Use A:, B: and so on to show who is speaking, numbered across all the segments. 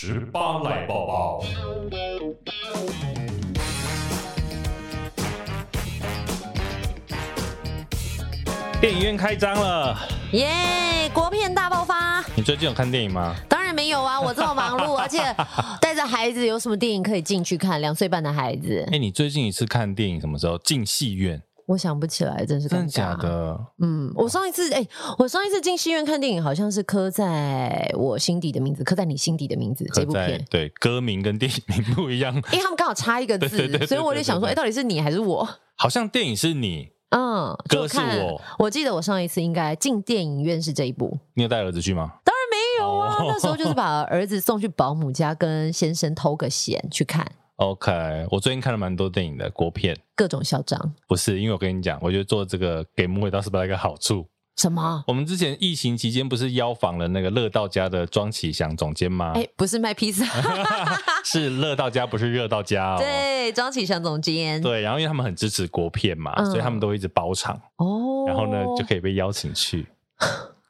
A: 十八来宝宝。电影院开张了，
B: 耶国片大爆发。
A: 你最近有看电影吗？
B: 当然没有啊，我这么忙碌，而且带着孩子，有什么电影可以进去看？两岁半的孩子。
A: 哎、欸，你最近一次看电影什么时候？进戏院？
B: 我想不起来，真是。
A: 真的假的？
B: 嗯，我上一次，哎、欸，我上一次进戏院看电影，好像是刻在我心底的名字，刻在你心底的名字这部片。
A: 对，歌名跟电影名不一样，
B: 因为他们刚好差一个 字，所以我就想说，哎、欸，到底是你还是我？
A: 好像电影是你。
B: 嗯，
A: 歌是我。
B: 我记得我上一次应该进电影院是这一部。
A: 你有带儿子去吗？
B: 当然没有啊，那时候就是把儿子送去保姆家，跟先生偷个闲去看。
A: OK，我最近看了蛮多电影的国片，
B: 各种嚣张。
A: 不是，因为我跟你讲，我觉得做这个给幕会倒是不是一个好处。
B: 什么？
A: 我们之前疫情期间不是邀访了那个乐道家的庄启祥总监吗？
B: 哎，不是卖披萨，
A: 是乐道家，不是热道家哦。
B: 对，庄启祥总监。
A: 对，然后因为他们很支持国片嘛，嗯、所以他们都一直包场哦。然后呢，就可以被邀请去，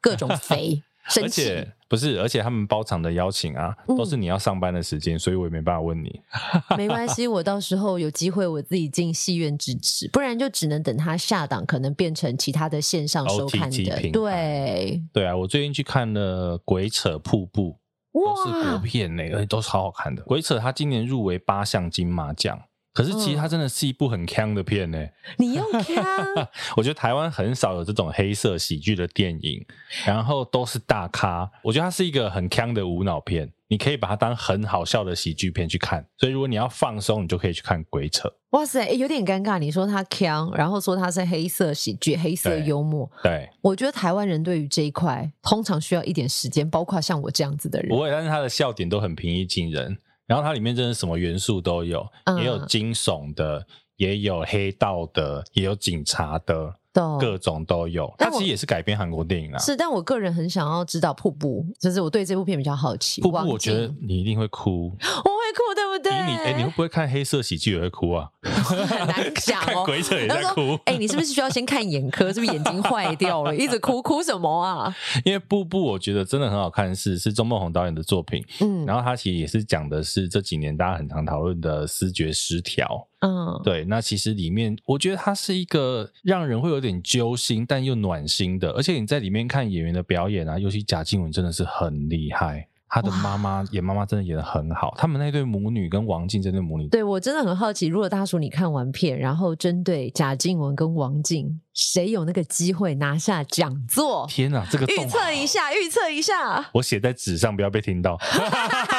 B: 各种飞。
A: 而且不是，而且他们包场的邀请啊，都是你要上班的时间，嗯、所以我也没办法问你。
B: 没关系，我到时候有机会我自己进戏院支持，不然就只能等他下档，可能变成其他的线上收看的。对
A: 对啊，我最近去看了《鬼扯瀑布》，都是国片呢，而且都是好好看的。《鬼扯》他今年入围八项金马奖。可是其实它真的是一部很锵的片呢、欸。
B: 你用 锵？
A: 我觉得台湾很少有这种黑色喜剧的电影，然后都是大咖。我觉得它是一个很锵的无脑片，你可以把它当很好笑的喜剧片去看。所以如果你要放松，你就可以去看《鬼扯》。
B: 哇塞，欸、有点尴尬。你说它锵，然后说它是黑色喜剧、黑色幽默。
A: 对，对
B: 我觉得台湾人对于这一块通常需要一点时间，包括像我这样子的人。
A: 不会，但是他的笑点都很平易近人。然后它里面真的什么元素都有，嗯、也有惊悚的，也有黑道的，也有警察的，都各种都有。它其实也是改编韩国电影啦。
B: 是，但我个人很想要知道瀑布，就是我对这部片比较好奇。
A: 瀑布，我觉得你一定会哭。
B: 我会哭对不对？
A: 你哎、欸，你会不会看黑色喜剧也会哭啊？
B: 很难讲哦。
A: 看鬼扯也在哭。
B: 哎、欸，你是不是需要先看眼科？是不是眼睛坏掉了？一直哭 哭什么啊？
A: 因为步步，我觉得真的很好看是，是是钟孟宏导演的作品。嗯，然后他其实也是讲的是这几年大家很常讨论的思觉失调。嗯，对。那其实里面，我觉得它是一个让人会有点揪心，但又暖心的。而且你在里面看演员的表演啊，尤其贾静雯真的是很厉害。他的妈妈演妈妈真的演的很好，他们那对母女跟王静这对母女，
B: 对我真的很好奇，如果大叔你看完片，然后针对贾静雯跟王静，谁有那个机会拿下讲座？
A: 天哪，这个
B: 预测一下，预测一下，
A: 我写在纸上，不要被听到。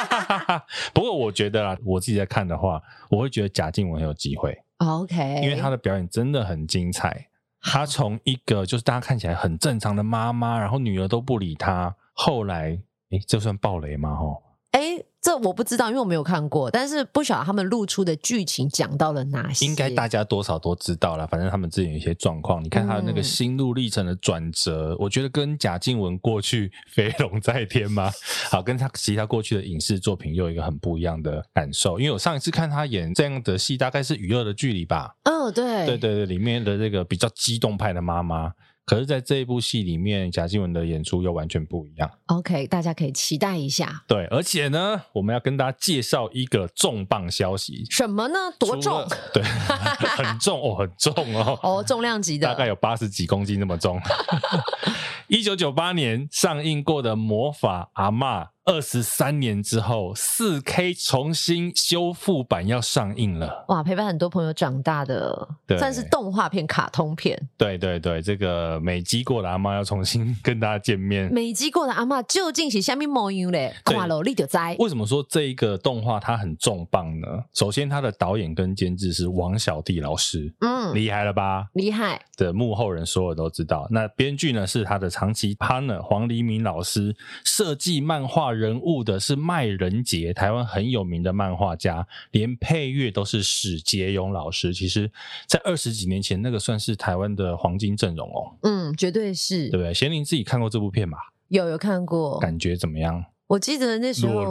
A: 不过我觉得啊，我自己在看的话，我会觉得贾静雯很有机会。
B: OK，
A: 因为她的表演真的很精彩。她从一个就是大家看起来很正常的妈妈，然后女儿都不理她，后来。哎，这算暴雷吗？吼，
B: 哎，这我不知道，因为我没有看过。但是不晓得他们露出的剧情讲到了哪些？
A: 应该大家多少都知道了。反正他们之前有一些状况，你看他的那个心路历程的转折，嗯、我觉得跟贾静雯过去飞龙在天吗？好，跟他其他过去的影视作品又有一个很不一样的感受。因为我上一次看他演这样的戏，大概是《娱乐的距离》吧。
B: 哦，对，
A: 对对对，里面的这个比较激动派的妈妈。可是，在这一部戏里面，贾静雯的演出又完全不一样。
B: OK，大家可以期待一下。
A: 对，而且呢，我们要跟大家介绍一个重磅消息。
B: 什么呢？多重？
A: 对，很重哦，很重哦。
B: 哦，重量级的，
A: 大概有八十几公斤那么重。一九九八年上映过的《魔法阿嬷》。二十三年之后，四 K 重新修复版要上映了。
B: 哇，陪伴很多朋友长大的，算是动画片、卡通片。
A: 对对对，这个美肌过的阿妈要重新跟大家见面。
B: 美肌过的阿妈究竟是下面模样嘞？看了你就知。
A: 为什么说这一个动画它很重磅呢？首先，它的导演跟监制是王小弟老师，嗯，厉害了吧？
B: 厉害
A: 的幕后人，所有都知道。那编剧呢是他的长期 partner 黄黎明老师，设计漫画。人物的是麦人杰，台湾很有名的漫画家，连配乐都是史杰勇老师。其实，在二十几年前，那个算是台湾的黄金阵容哦。
B: 嗯，绝对是，
A: 对不对？贤玲自己看过这部片吧？
B: 有，有看过，
A: 感觉怎么样？
B: 我记得那时候。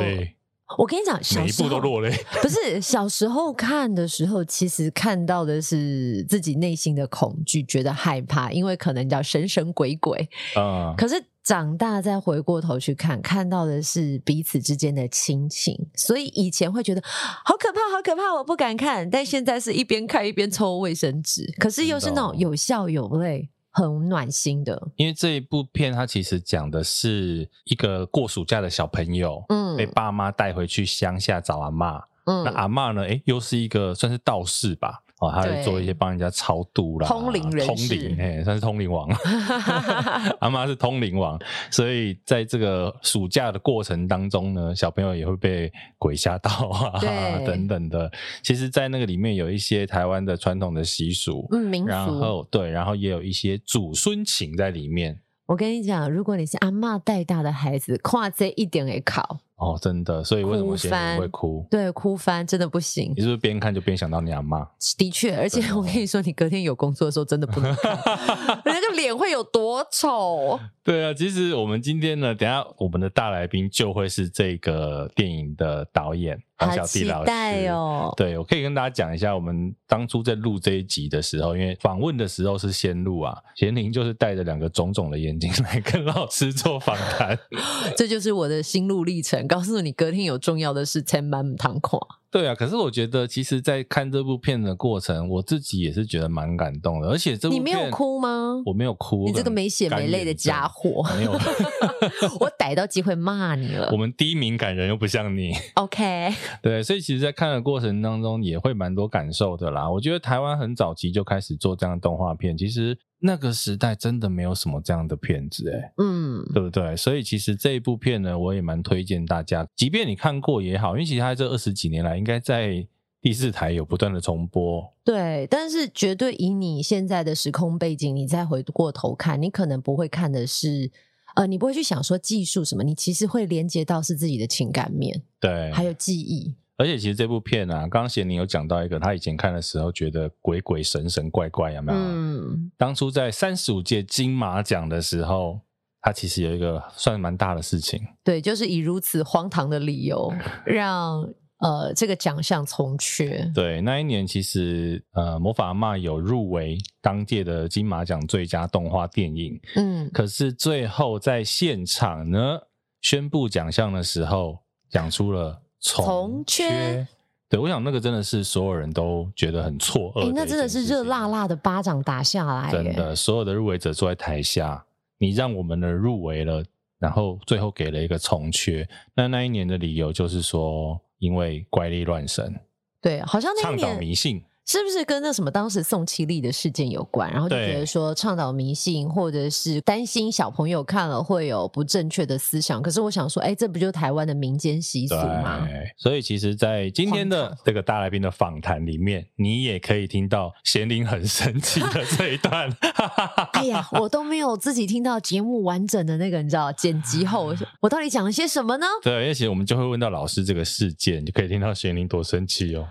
B: 我跟你讲，小时候
A: 每一部都落泪。
B: 不是小时候看的时候，其实看到的是自己内心的恐惧，觉得害怕，因为可能叫神神鬼鬼。嗯，可是长大再回过头去看，看到的是彼此之间的亲情，所以以前会觉得好可怕，好可怕，我不敢看。但现在是一边看一边抽卫生纸，可是又是那种有笑有泪，很暖心的。
A: 因为这一部片，它其实讲的是一个过暑假的小朋友，嗯，被爸妈带回去乡下找阿妈，嗯，那阿妈呢，诶，又是一个算是道士吧。哦，他会做一些帮人家超度啦，
B: 通灵人，
A: 通灵，嘿，算是通灵王。阿妈是通灵王，所以在这个暑假的过程当中呢，小朋友也会被鬼吓到啊，等等的。其实，在那个里面有一些台湾的传统的习俗，
B: 嗯，民俗，
A: 然后对，然后也有一些祖孙情在里面。
B: 我跟你讲，如果你是阿嬷带大的孩子，跨这一点也考。
A: 哦，真的，所以为什么现在会哭？
B: 对，哭翻真的不行。
A: 你是不是边看就边想到你阿嬷？
B: 的确，而且我跟你说，你隔天有工作的时候，真的不能看，你 那个脸会有多丑。
A: 对啊，其实我们今天呢，等一下我们的大来宾就会是这个电影的导演黄小弟老师。
B: 期待哦！
A: 对，我可以跟大家讲一下，我们当初在录这一集的时候，因为访问的时候是先录啊，贤玲就是带着两个肿肿的眼睛来跟老师做访谈，
B: 这就是我的心路历程。告诉你，隔天有重要的事，千万不能垮。
A: 对啊，可是我觉得，其实，在看这部片的过程，我自己也是觉得蛮感动的。而且这部片，
B: 你没有哭吗？
A: 我没有哭，
B: 你这个没血没泪的家伙，
A: 没有，
B: 我逮到机会骂你了。
A: 我们低敏感人又不像你
B: ，OK？
A: 对，所以其实，在看的过程当中，也会蛮多感受的啦。我觉得台湾很早期就开始做这样的动画片，其实。那个时代真的没有什么这样的片子，哎，嗯，对不对？所以其实这一部片呢，我也蛮推荐大家，即便你看过也好，因为其实它这二十几年来，应该在第四台有不断的重播。
B: 对，但是绝对以你现在的时空背景，你再回过头看，你可能不会看的是，呃，你不会去想说技术什么，你其实会连接到是自己的情感面，
A: 对，
B: 还有记忆。
A: 而且其实这部片啊，刚刚贤你有讲到一个，他以前看的时候觉得鬼鬼神神怪怪，有没有？嗯。当初在三十五届金马奖的时候，他其实有一个算蛮大的事情。
B: 对，就是以如此荒唐的理由让呃这个奖项从缺。
A: 对，那一年其实呃魔法阿妈有入围当届的金马奖最佳动画电影。嗯。可是最后在现场呢宣布奖项的时候，讲出了。从缺，对，我想那个真的是所有人都觉得很错愕。
B: 那真的是热辣辣的巴掌打下来，
A: 真的，所有的入围者坐在台下，你让我们的入围了，然后最后给了一个从缺。那那一年的理由就是说，因为怪力乱神，
B: 对，好像那一年
A: 倡导迷信。
B: 是不是跟那什么当时宋七力的事件有关？然后就觉得说倡导迷信，或者是担心小朋友看了会有不正确的思想。可是我想说，哎，这不就台湾的民间习俗吗？
A: 所以其实，在今天的这个大来宾的访谈里面，你也可以听到贤玲很神奇的 这一段。
B: 哎呀，我都没有自己听到节目完整的那个，你知道剪辑后我到底讲了些什么呢？
A: 对，而且我们就会问到老师这个事件，就可以听到贤玲多生气哦。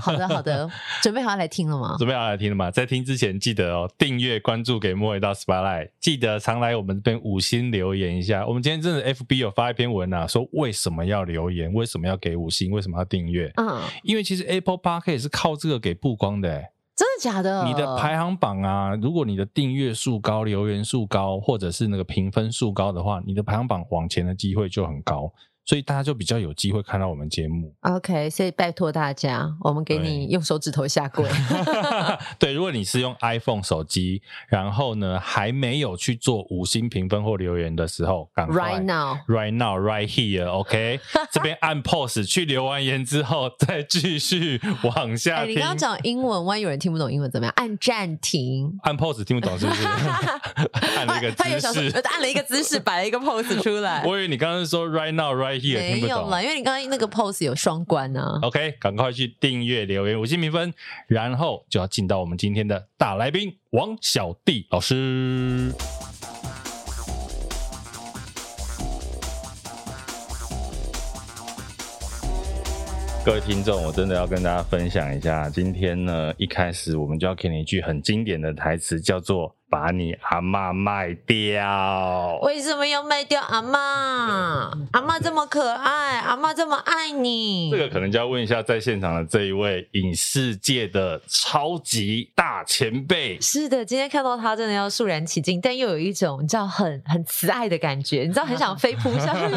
B: 好的，好的。准备好要来听了吗？
A: 准备好来听了吗？在听之前记得哦，订阅关注给莫一到 Spotlight，记得常来我们这边五星留言一下。我们今天真的 FB 有发一篇文啊，说为什么要留言，为什么要给五星，为什么要订阅？嗯，因为其实 Apple Podcast 是靠这个给曝光的，
B: 真的假的？
A: 你的排行榜啊，如果你的订阅数高、留言数高，或者是那个评分数高的话，你的排行榜往前的机会就很高。所以大家就比较有机会看到我们节目。
B: OK，所以拜托大家，我们给你用手指头下跪。
A: 对，如果你是用 iPhone 手机，然后呢还没有去做五星评分或留言的时候，赶快
B: Right
A: now，Right now，Right here，OK，这边按 Pause 去留完言之后，再继续 往下。
B: 欸、你刚刚讲英文，万一有人听不懂英文怎么样？按暂停，
A: 按 Pause 听不懂是不是？按了一个姿势，
B: 按了一个姿势，摆了一个 Pose 出来。
A: 我以为你刚刚说 right now,
B: Right 没有了，因为你刚刚那个 pose 有双关啊。
A: OK，赶快去订阅、留言、五星评分，然后就要进到我们今天的大来宾王小弟老师。各位听众，我真的要跟大家分享一下，今天呢，一开始我们就要给你一句很经典的台词，叫做。把你阿嬷卖掉。
B: 为什么要卖掉阿嬷？阿嬷这么可爱，阿嬷这么爱你。
A: 这个可能就要问一下在现场的这一位影视界的超级大前辈。
B: 是的，今天看到他真的要肃然起敬，但又有一种你知道很很慈爱的感觉，你知道很想飞扑上去。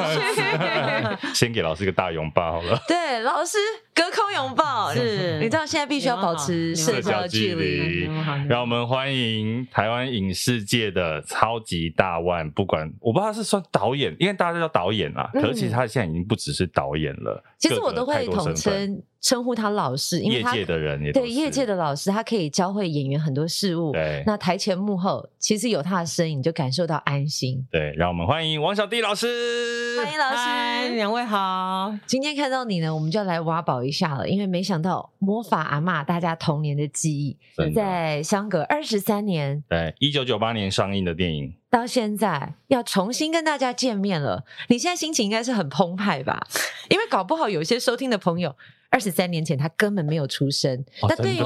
A: 先给老师一个大拥抱好了。
B: 对，老师隔空拥抱。是，你知道现在必须要保持社交距离。
A: 让我们欢迎台湾。影视界的超级大腕，不管我不知道他是算导演，因为大家都叫导演啦。嗯、可是其实他现在已经不只是导演了。
B: 其实我都会统称称呼他老师，因为他业
A: 界的人也
B: 对业界的老师，他可以教会演员很多事物。
A: 对，
B: 那台前幕后其实有他的身影，你就感受到安心。
A: 对，让我们欢迎王小弟老师。
B: 欢迎老师，
C: 两位好。
B: 今天看到你呢，我们就要来挖宝一下了，因为没想到魔法阿妈，大家童年的记忆，在相隔二十三年，
A: 对，一九九八年上映的电影，
B: 到现在要重新跟大家见面了。你现在心情应该是很澎湃吧？因为搞不好有些收听的朋友。二十三年前，他根本没有出生。那、哦、对于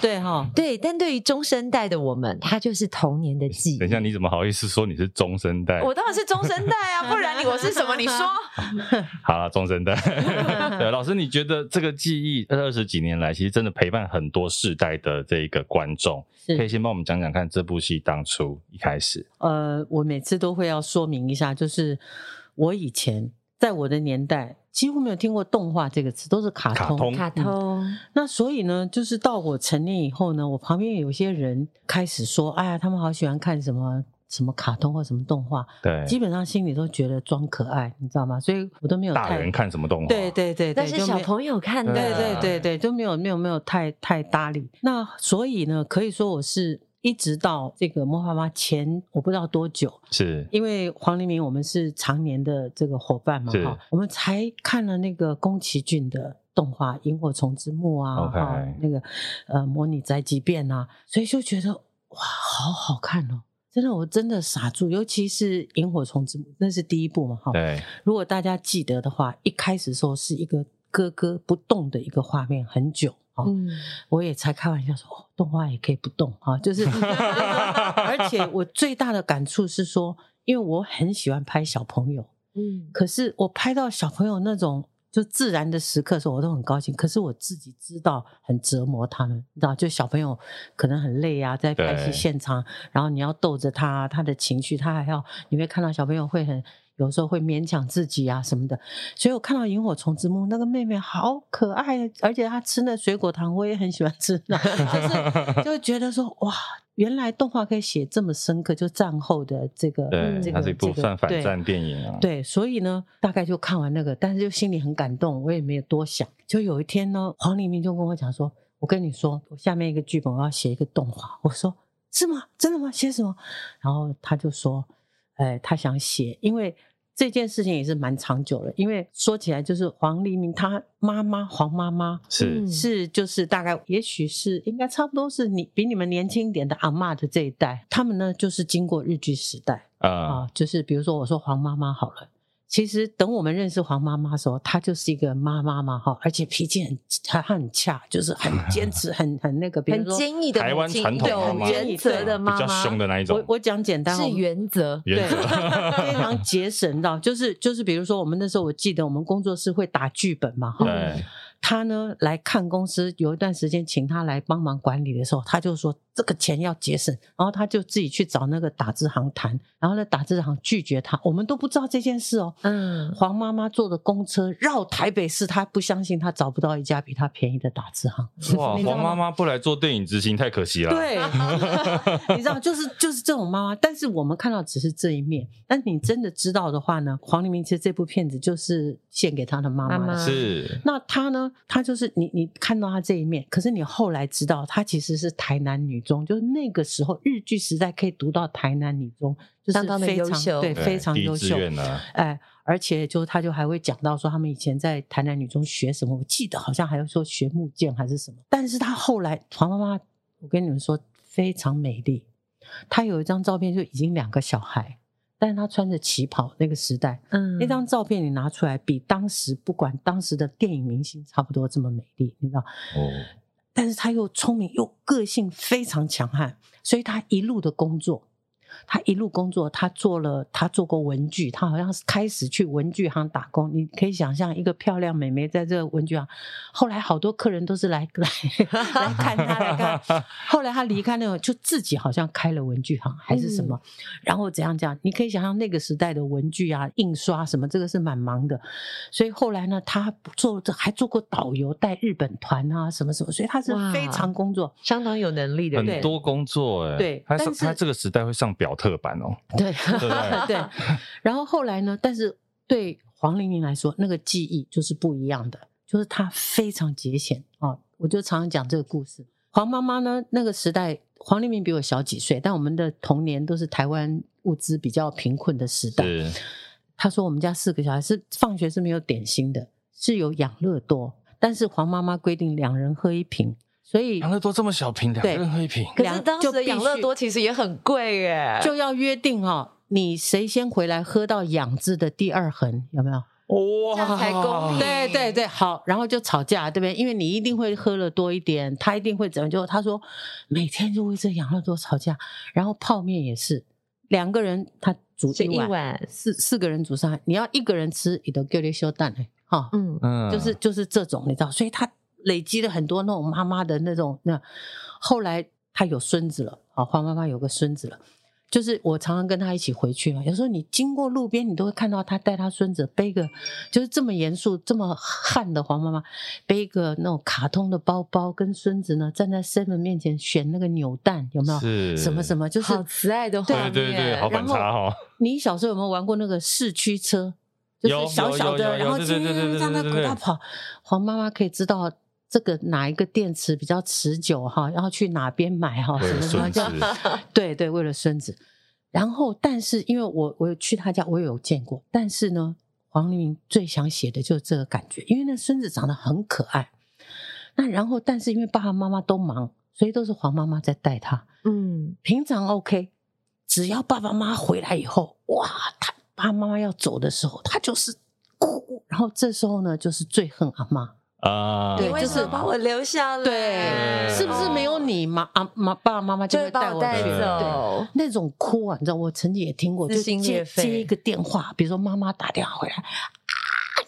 C: 对哈
B: 对，但对于中生代的我们，他就是童年的记忆。
A: 等一下，你怎么好意思说你是中生代？
B: 我当然是中生代啊，不然你我是什么？你说。
A: 好了，中生代。对，老师，你觉得这个记忆二十几年来，其实真的陪伴很多世代的这一个观众，可以先帮我们讲讲看这部戏当初一开始。
C: 呃，我每次都会要说明一下，就是我以前在我的年代。几乎没有听过动画这个词，都是卡通。
B: 卡通。
C: 那所以呢，就是到我成年以后呢，我旁边有些人开始说：“哎呀，他们好喜欢看什么什么卡通或什么动画。”
A: 对，
C: 基本上心里都觉得装可爱，你知道吗？所以我都没有。
A: 大人看什么动画？
C: 对对对，
B: 但是小朋友看的。
C: 对对对对，都没有没有没有太太搭理。那所以呢，可以说我是。一直到这个魔法妈前我不知道多久，
A: 是
C: 因为黄黎明我们是常年的这个伙伴嘛，哈，我们才看了那个宫崎骏的动画《萤火虫之墓》啊，哈，那个呃模拟宅急便啊，所以就觉得哇，好好看哦，真的我真的傻住，尤其是《萤火虫之墓》，那是第一部嘛，哈，
A: 对，
C: 如果大家记得的话，一开始时候是一个咯咯不动的一个画面，很久。嗯，我也才开玩笑说，哦，动画也可以不动啊，就是，而且我最大的感触是说，因为我很喜欢拍小朋友，嗯，可是我拍到小朋友那种就自然的时刻的时候，我都很高兴。可是我自己知道很折磨他们，你知道，就小朋友可能很累啊，在拍戏现场，然后你要逗着他，他的情绪，他还要，你会看到小朋友会很。有时候会勉强自己啊什么的，所以我看到《萤火虫之墓》那个妹妹好可爱，而且她吃那水果糖，我也很喜欢吃，就是就会觉得说哇，原来动画可以写这么深刻，就战后的这个，
A: 对，
C: 这个、
A: 它是一部算反战电影啊。
C: 对，所以呢，大概就看完那个，但是就心里很感动，我也没有多想。就有一天呢，黄黎明就跟我讲说：“我跟你说，我下面一个剧本我要写一个动画。”我说：“是吗？真的吗？写什么？”然后他就说。哎，他想写，因为这件事情也是蛮长久的。因为说起来，就是黄黎明他妈妈黄妈妈
A: 是
C: 是就是大概也许是应该差不多是你比你们年轻一点的阿嬷的这一代，他们呢就是经过日剧时代、uh. 啊，就是比如说我说黄妈妈好了。其实等我们认识黄妈妈的时候，她就是一个妈妈嘛，哈，而且脾气很她很恰，就是很 坚持，很很那个，比如说
B: 很坚毅的
A: 台湾传统
B: 有原则的妈妈，
A: 比较凶的那一种。
C: 我我讲简单，
B: 是原则，
C: 对，非常节省到，就是就是比如说我们那时候，我记得我们工作室会打剧本嘛，哈。
A: 对。
C: 他呢来看公司，有一段时间请他来帮忙管理的时候，他就说这个钱要节省，然后他就自己去找那个打字行谈，然后呢打字行拒绝他，我们都不知道这件事哦。嗯，黄妈妈坐的公车绕台北市，他不相信他找不到一家比他便宜的打字行。
A: 哇，黄妈妈不来做电影执行太可惜了。
C: 对，你知道，就是就是这种妈妈，但是我们看到只是这一面，但你真的知道的话呢，黄黎明其实这部片子就是献给他的妈妈的。
A: 妈妈是，
C: 那他呢？她就是你，你看到她这一面，可是你后来知道，她其实是台南女中，就是那个时候日剧时代可以读到台南女中，就是非常优秀，对，非常优秀。哎，而且就她就还会讲到说，他们以前在台南女中学什么，我记得好像还有说学木剑还是什么。但是她后来黄妈妈，我跟你们说非常美丽，她有一张照片就已经两个小孩。但是他穿着旗袍，那个时代，嗯，那张照片你拿出来，比当时不管当时的电影明星差不多这么美丽，你知道？哦，但是他又聪明又个性非常强悍，所以他一路的工作。他一路工作，他做了，他做过文具，他好像是开始去文具行打工。你可以想象一个漂亮美眉在这个文具行，后来好多客人都是来 来来看他来看。后来他离开那个，就自己好像开了文具行还是什么，嗯、然后怎样讲？你可以想象那个时代的文具啊，印刷什么，这个是蛮忙的。所以后来呢，他做还做过导游，带日本团啊，什么什么。所以他是非常工作，
B: 相当有能力的，
A: 很多工作哎。
C: 对，
A: 他是他这个时代会上表。特版哦，
C: 对 对，然后后来呢？但是对黄玲玲来说，那个记忆就是不一样的，就是她非常节俭啊。我就常常讲这个故事。黄妈妈呢，那个时代，黄玲玲比我小几岁，但我们的童年都是台湾物资比较贫困的时代。她说我们家四个小孩是放学是没有点心的，是有养乐多，但是黄妈妈规定两人喝一瓶。所以
A: 养乐多这么小瓶，两个人喝一瓶。
B: 可是当时的养乐多其实也很贵耶，
C: 就要约定哦，你谁先回来喝到“养”字的第二横，有没有？
B: 哇，这样才公平。
C: 对对对，好，然后就吵架，对不对？因为你一定会喝了多一点，他一定会怎么？就他说每天就为这养乐多吵架，然后泡面也是两个人他煮一碗，一碗四四个人煮上来，你要一个人吃，你都叫你修蛋哎，哈，嗯嗯，就是就是这种，你知道，所以他。累积了很多那种妈妈的那种那，后来他有孙子了啊，黄妈妈有个孙子了，就是我常常跟她一起回去嘛。有时候你经过路边，你都会看到她带她孙子背个，就是这么严肃、这么悍的黄妈妈背一个那种卡通的包包，跟孙子呢站在 seven 面前选那个扭蛋，有没有？是什么什么？就是
B: 好慈爱的画面。
A: 对对对，好反差哈。
C: 你小时候有没有玩过那个四驱车？就是小小的，然后这样在狗道跑，黄妈妈可以知道。这个哪一个电池比较持久哈？然后去哪边买哈？什么什么叫？对对，为了孙子。然后，但是因为我我有去他家，我有见过。但是呢，黄玲玲最想写的就是这个感觉，因为那孙子长得很可爱。那然后，但是因为爸爸妈妈都忙，所以都是黄妈妈在带他。嗯，平常 OK，只要爸爸妈妈回来以后，哇，他爸爸妈妈要走的时候，他就是哭。然后这时候呢，就是最恨阿妈。
A: 啊，
B: 对，就是把我留下来，
C: 对，是不是没有你妈啊妈爸爸妈妈就会带我去？
B: 对，
C: 那种哭啊，你知道，我曾经也听过，就接接一个电话，比如说妈妈打电话回来啊，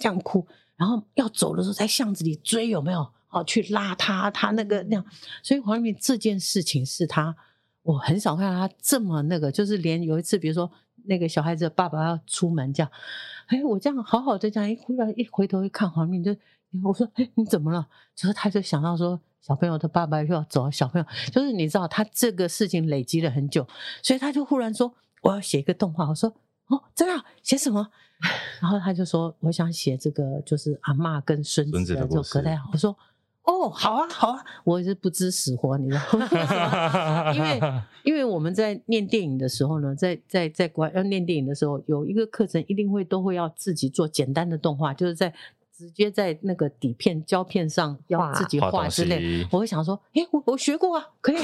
C: 这样哭，然后要走的时候在巷子里追，有没有？哦，去拉他，他那个那样，所以黄玲玲这件事情是他，我很少看到他这么那个，就是连有一次，比如说那个小孩子的爸爸要出门这样，哎，我这样好好的这样一忽然一回头一看，黄玲玲就。我说：“哎，你怎么了？”就是他就想到说，小朋友的爸爸又要走，小朋友就是你知道，他这个事情累积了很久，所以他就忽然说：“我要写一个动画。”我说：“哦，真的？写什么？”然后他就说：“我想写这个，就是阿嬷跟孙子的就隔代。”我说：“哦，好啊，好啊。”我也是不知死活，你知道吗？因为 因为我们在念电影的时候呢，在在在国外要念电影的时候，有一个课程一定会都会要自己做简单的动画，就是在。直接在那个底片胶片上要自己画之类，我会想说，哎，我我学过啊，可以。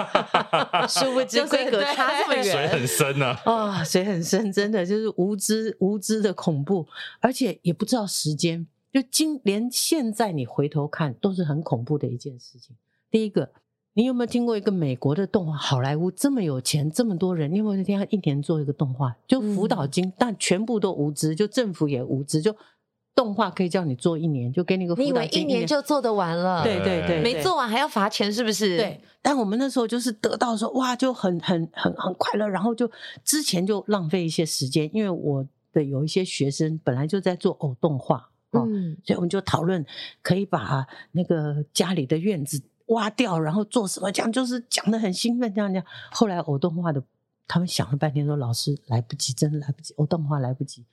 C: 殊不知规格差这么 远，
A: 水很深啊！
C: 啊，水很深，真的就是无知无知的恐怖，而且也不知道时间。就今连现在你回头看，都是很恐怖的一件事情。第一个，你有没有听过一个美国的动画？好莱坞这么有钱，这么多人，你有没有听他一年做一个动画？就辅导金，但全部都无知，就政府也无知，就。动画可以叫你做一年，就给你个。你以为
B: 一年就做得完了？
C: 对对对，
B: 没做完还要罚钱，是不是？
C: 对。但我们那时候就是得到说，哇，就很很很很快乐，然后就之前就浪费一些时间，因为我的有一些学生本来就在做偶动画，嗯，所以我们就讨论可以把那个家里的院子挖掉，然后做什么，这样就是讲得很兴奋，这样这样。后来偶动画的他们想了半天，说老师来不及，真的来不及，偶动画来不及。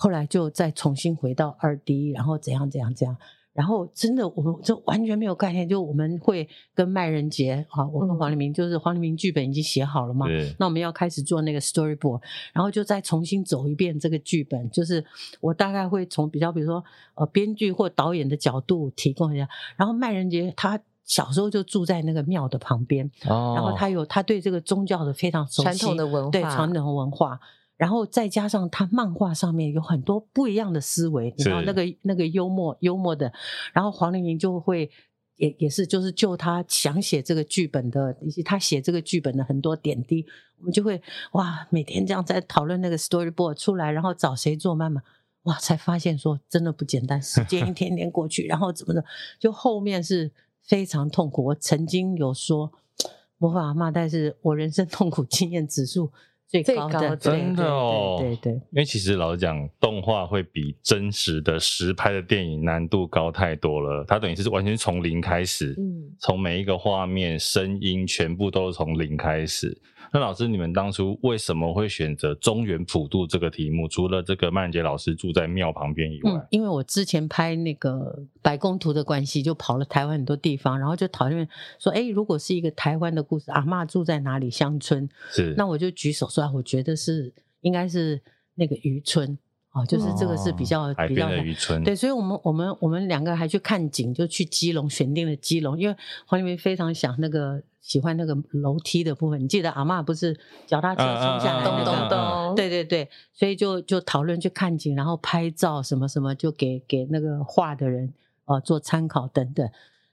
C: 后来就再重新回到二 D，然后怎样怎样怎样，然后真的我们就完全没有概念，就我们会跟麦人杰啊，我跟黄立明，就是黄立明剧本已经写好了嘛，那我们要开始做那个 storyboard，然后就再重新走一遍这个剧本，就是我大概会从比较比如说呃编剧或导演的角度提供一下，然后麦人杰他小时候就住在那个庙的旁边，哦、然后他有他对这个宗教的非常熟悉，
B: 传统的文化，
C: 对传统的文化。然后再加上他漫画上面有很多不一样的思维，你知道那个那个幽默幽默的，然后黄玲玲就会也也是就是就他想写这个剧本的，以及他写这个剧本的很多点滴，我们就会哇，每天这样在讨论那个 storyboard 出来，然后找谁做妈妈，哇，才发现说真的不简单，时间一天天过去，然后怎么的，就后面是非常痛苦。我曾经有说 魔法阿嬷，但是我人生痛苦经验指数。最高的，
A: 真的哦，
C: 对对，对，对，
A: 因为其实老实讲，动画会比真实的实拍的电影难度高太多了。它等于是完全从零开始，嗯，从每一个画面、声音，全部都是从零开始。那老师，你们当初为什么会选择中原普渡这个题目？除了这个曼人杰老师住在庙旁边以外，嗯，
C: 因为我之前拍那个白宫图的关系，就跑了台湾很多地方，然后就讨论说，哎，如果是一个台湾的故事，阿嬷住在哪里？乡村是，那我就举手说，我觉得是应该是那个渔村。哦，就是这个是比较、哦、比较
A: 的渔村，
C: 对，所以我们我们我们两个还去看景，就去基隆选定了基隆，因为黄立明非常想那个喜欢那个楼梯的部分。你记得阿嬷不是脚踏车冲下来咚咚咚，对对对，所以就就讨论去看景，然后拍照什么什么，就给给那个画的人呃做参考等等。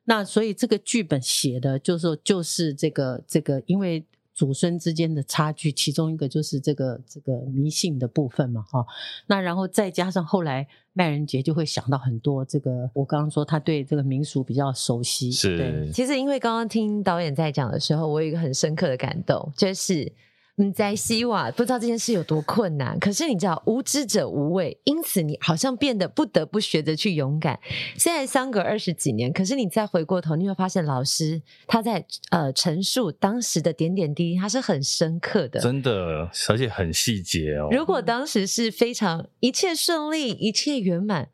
C: 那所以这个剧本写的就是说就是这个这个，因为。祖孙之间的差距，其中一个就是这个这个迷信的部分嘛，哈。那然后再加上后来麦人杰就会想到很多这个，我刚刚说他对这个民俗比较熟悉。
A: 是，
C: 对。
B: 其实因为刚刚听导演在讲的时候，我有一个很深刻的感动，就是。你在西瓦不知道这件事有多困难，可是你知道无知者无畏，因此你好像变得不得不学着去勇敢。现在相隔二十几年，可是你再回过头，你会发现老师他在呃陈述当时的点点滴滴，他是很深刻的，
A: 真的，而且很细节哦。
B: 如果当时是非常一切顺利，一切圆满。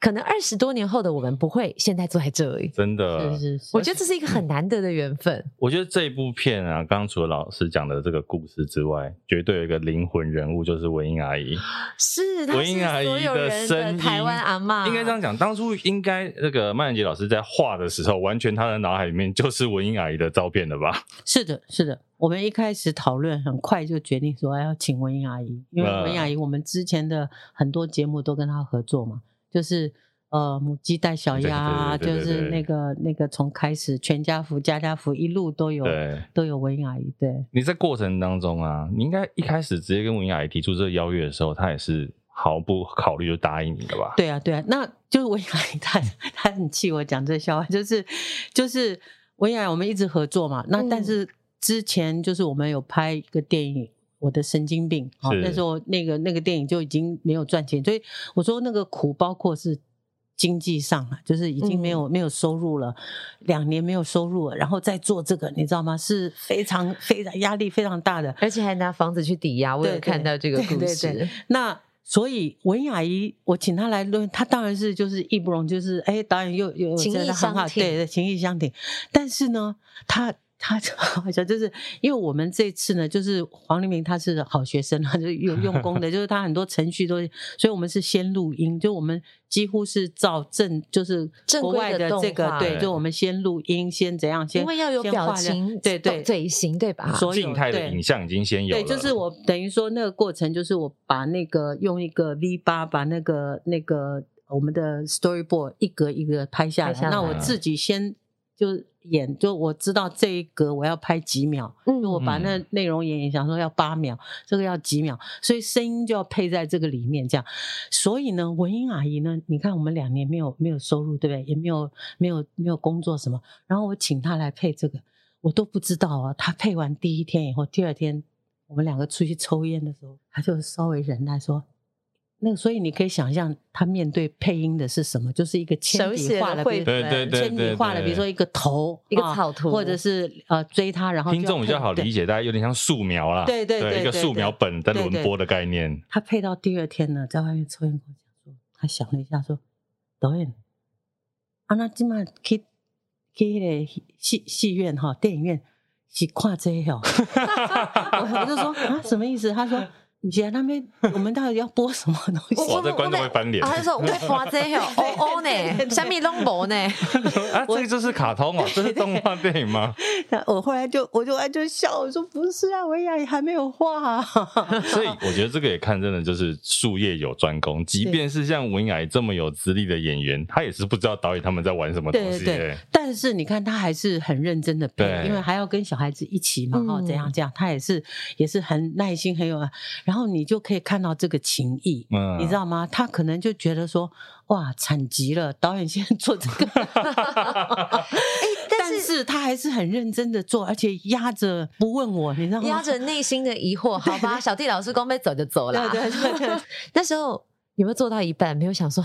B: 可能二十多年后的我们不会现在坐在这里，
A: 真的。
C: 是是是，
B: 我觉得这是一个很难得的缘分。
A: 我觉得这一部片啊，刚刚除了老师讲的这个故事之外，绝对有一个灵魂人物，就是文英阿姨。
B: 是，
A: 文英阿姨的声音，
B: 台湾阿嬷
A: 应该这样讲。当初应该那个曼人杰老师在画的时候，完全他的脑海里面就是文英阿姨的照片了吧？
C: 是的，是的。我们一开始讨论，很快就决定说要请文英阿姨，因为文英阿姨我们之前的很多节目都跟她合作嘛。就是呃，母鸡带小鸭，就是那个那个从开始全家福、家家福一路都有都有文英阿姨。对，
A: 你在过程当中啊，你应该一开始直接跟文英阿姨提出这个邀约的时候，她也是毫不考虑就答应你的吧？
C: 对啊，对啊，那就是文英阿姨她她很气我讲这笑话，就是就是文英阿姨我们一直合作嘛，那但是之前就是我们有拍一个电影。我的神经病，好，那时候那个那个电影就已经没有赚钱，所以我说那个苦包括是经济上了，就是已经没有、嗯、没有收入了，两年没有收入了，然后再做这个，你知道吗？是非常非常压力非常大的，
B: 而且还拿房子去抵押。我有看到这个故事。对对对对，
C: 那所以文英阿姨，我请她来论，她当然是就是义不容，就是哎，导演又又
B: 情义很好，
C: 对对，情义相挺。但是呢，她。他好像就是因为我们这次呢，就是黄黎明他是好学生，他就有用功的，就是他很多程序都，所以我们是先录音，就我们几乎是照正，就是国外的这个，对，就我们先录音，先怎样，先
B: 因为要有表情，对对，嘴型对吧？
A: 所有静态的影像已经先有了，
C: 对，就是我等于说那个过程，就是我把那个用一个 V 八把那个那个我们的 Storyboard 一格一格拍下来，下来那我自己先就。演就我知道这一格我要拍几秒，嗯，我把那内容演一下，想说要八秒，这个要几秒，所以声音就要配在这个里面，这样。所以呢，文英阿姨呢，你看我们两年没有没有收入，对不对？也没有没有没有工作什么，然后我请她来配这个，我都不知道啊。她配完第一天以后，第二天我们两个出去抽烟的时候，她就稍微忍耐说。那个，所以你可以想象，他面对配音的是什么？就是一个铅笔画的，
B: 对对对，
C: 铅笔画的，比如说一个头，
B: 一个草图，
C: 或者是呃追他，然后
A: 听众比较好理解，大家有点像素描啦，
C: 对对对，
A: 一个素描本在轮播的概念。
C: 他配到第二天呢，在外面抽烟，他想了一下说：“导演，啊那今晚去去那个戏戏院哈，电影院是看这个哦。”我就说啊，什么意思？他说。姐，那边我们到底要播什么东西？
A: 哇，这观众会翻脸。
B: 他就说：“我花这哦 哦呢，呢，下面拢无呢。
A: 啊，这个就是卡通哦，这是动画电影吗？
C: 我后来就我就就笑，我说不是啊，文雅还没有画啊。
A: 所以我觉得这个也看真的就是术业有专攻，即便是像文雅这么有资历的演员，他也是不知道导演他们在玩什么东西。对，
C: 但是你看他还是很认真的配，因为还要跟小孩子一起嘛，哦，怎样这样，他也是也是很耐心，很有，然后你就可以看到这个情谊，嗯，你知道吗？他可能就觉得说，哇，惨极了，导演现在 做这个，但是他还是很认真的做，而且压着不问我，你知道吗？
B: 压着内心的疑惑，好吧，小弟老师光被走就走了，对对对，那时候有没有做到一半，没有想说？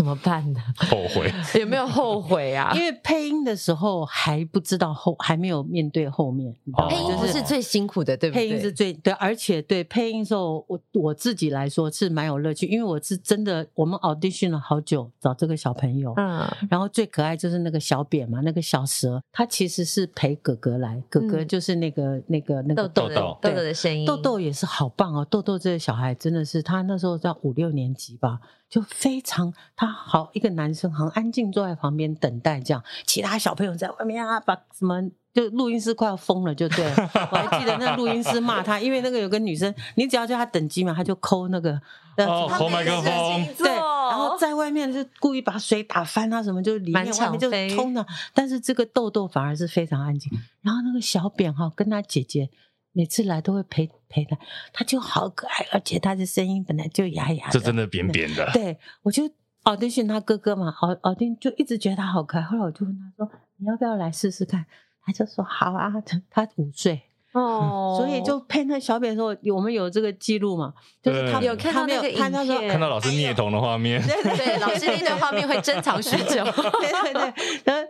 B: 怎么办呢？
A: 后悔
B: 有没有后悔啊？
C: 因为配音的时候还不知道后，还没有面对后面。
B: 配音就是最辛苦的，对不对？
C: 配音是最对，而且对配音的时候，我我自己来说是蛮有乐趣，因为我是真的，我们 audition 了好久找这个小朋友，嗯，然后最可爱就是那个小扁嘛，那个小蛇，他其实是陪哥哥来，哥哥就是那个那个那个
B: 豆豆豆豆的声音，
C: 豆豆也是好棒哦，豆豆这个小孩真的是他那时候在五六年级吧。就非常他好一个男生，很安静坐在旁边等待，这样其他小朋友在外面啊，把什么就录音师快要疯了，就对了。我还记得那录音师骂他，因为那个有个女生，你只要叫他等机嘛，他就抠那个
A: 哦，抠麦克风，
C: 对，然后在外面就故意把水打翻啊什么，就里面外面就通了。但是这个豆豆反而是非常安静，然后那个小扁哈跟他姐姐。每次来都会陪陪他，他就好可爱，而且他的声音本来就哑哑的，
A: 这真的扁扁的。
C: 对，我就奥丁逊他哥哥嘛，奥奥丁就一直觉得他好可爱。后来我就问他说：“你要不要来试试看？”他就说：“好啊。”他他五岁。哦，所以就配那小扁的时候，我们有这个记录嘛？就是他
B: 有看到那个影片，
A: 看到老师虐童的画面，
B: 对对对，老师那个画面会珍藏许久。
C: 对对对，然后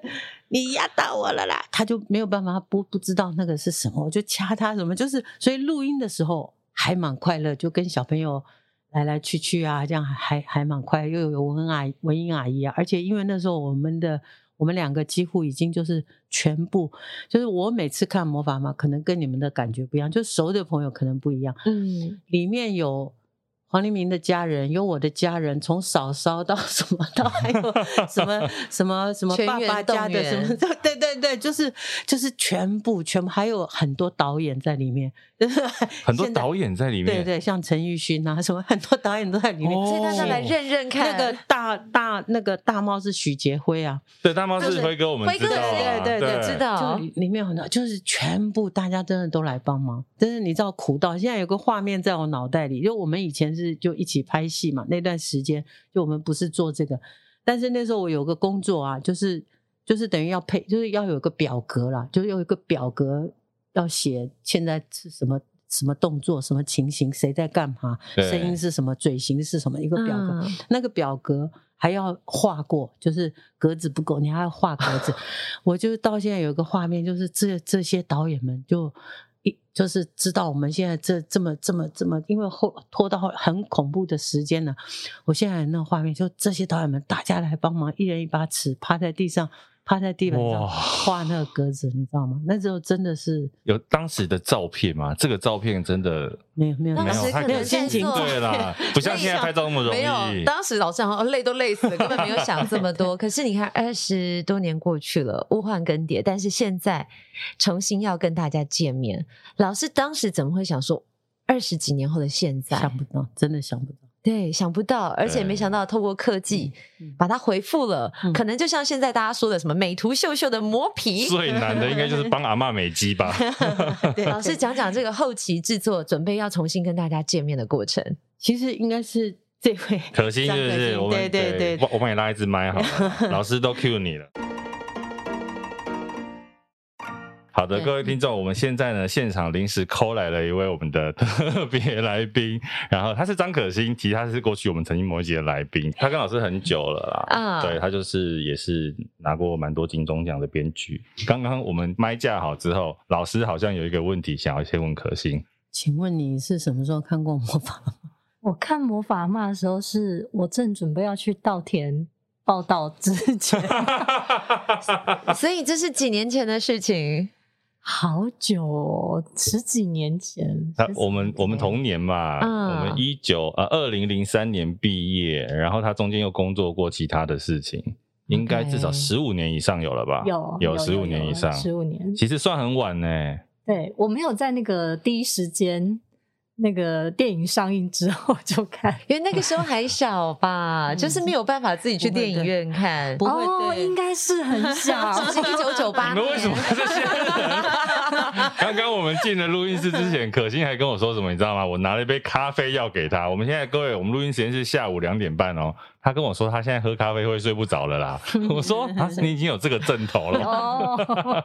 C: 你压到我了啦，他就没有办法不不知道那个是什么，我就掐他什么，就是所以录音的时候还蛮快乐，就跟小朋友来来去去啊，这样还还蛮快乐，又有文阿姨、文英阿姨啊，而且因为那时候我们的。我们两个几乎已经就是全部，就是我每次看魔法嘛，可能跟你们的感觉不一样，就熟的朋友可能不一样。嗯，里面有。黄黎明的家人，有我的家人，从嫂嫂到 什么，到还有什么什么什么爸爸家的什么，对对对，就是就是全部全部，还有很多导演在里面，就是
A: 很多导演在里面，
C: 对对，像陈玉勋啊什么，很多导演都在里面，
B: 所以大家来认认看。
C: 那个大大那个大猫是许杰辉啊，
A: 对，大猫是辉哥，我们知道，
B: 对对对，知道，
C: 就里面很多，就是全部大家真的都来帮忙，但是你知道苦到现在有个画面在我脑袋里，就我们以前是。是就一起拍戏嘛？那段时间就我们不是做这个，但是那时候我有个工作啊，就是就是等于要配，就是要有个表格啦，就是有一个表格要写现在是什么什么动作、什么情形、谁在干嘛、声音是什么、嘴型是什么，一个表格。嗯、那个表格还要画过，就是格子不够，你还要画格子。我就到现在有一个画面，就是这这些导演们就。一就是知道我们现在这这么这么这么，因为后拖到很恐怖的时间了。我现在那画面，就这些导演们大家来帮忙，一人一把尺，趴在地上。趴在地板上画那个格子，你知道吗？那时候真的是
A: 有当时的照片吗？这个照片真的
C: 没有没有没有，没有心情
A: 对啦，不像现在拍照那么容易。没
B: 有，当时老师好像累都累死了，根本没有想这么多。可是你看，二十多年过去了，物换更迭，但是现在重新要跟大家见面，老师当时怎么会想说二十几年后的现在？
C: 想不到，真的想不到。
B: 对，想不到，而且没想到，透过科技把它回复了。嗯、可能就像现在大家说的，什么美图秀秀的磨皮，
A: 最难的应该就是帮阿嬷美肌吧。
B: 对，老师讲讲这个后期制作，准备要重新跟大家见面的过程。
C: 其实应该是这位
A: 可心，是不是？我们
C: 对对对，
A: 我我帮你拉一支麦好了，老师都 cue 你了。好的，各位听众，我们现在呢，现场临时 call 来了一位我们的特别来宾，然后他是张可心，其实他是过去我们曾经某一集的来宾，他跟老师很久了啦，啊，对，他就是也是拿过蛮多金钟奖的编剧。刚刚我们麦架好之后，老师好像有一个问题想要先问可心，
C: 请问你是什么时候看过魔法？
D: 我看魔法妈的时候，是我正准备要去稻田报道之前，
B: 所以这是几年前的事情。
D: 好久哦，十几年前。
A: 他我们我们同年嘛，嗯、我们一九呃二零零三年毕业，然后他中间又工作过其他的事情，应该至少十五年以上有了吧？
D: 有
A: 有十五年以上，
D: 十五年，
A: 其实算很晚呢。
D: 对，我没有在那个第一时间。那个电影上映之后就看，
B: 因为那个时候还小吧，就是没有办法自己去电影院看。
D: 不会，哦，应该是很小，
B: 是不是一九九八年？
A: 为什么这些人？刚刚我们进了录音室之前，可心还跟我说什么？你知道吗？我拿了一杯咖啡要给他。我们现在各位，我们录音时间是下午两点半哦。他跟我说他现在喝咖啡会睡不着了啦。我说啊，你已经有这个阵头了。
C: 哦，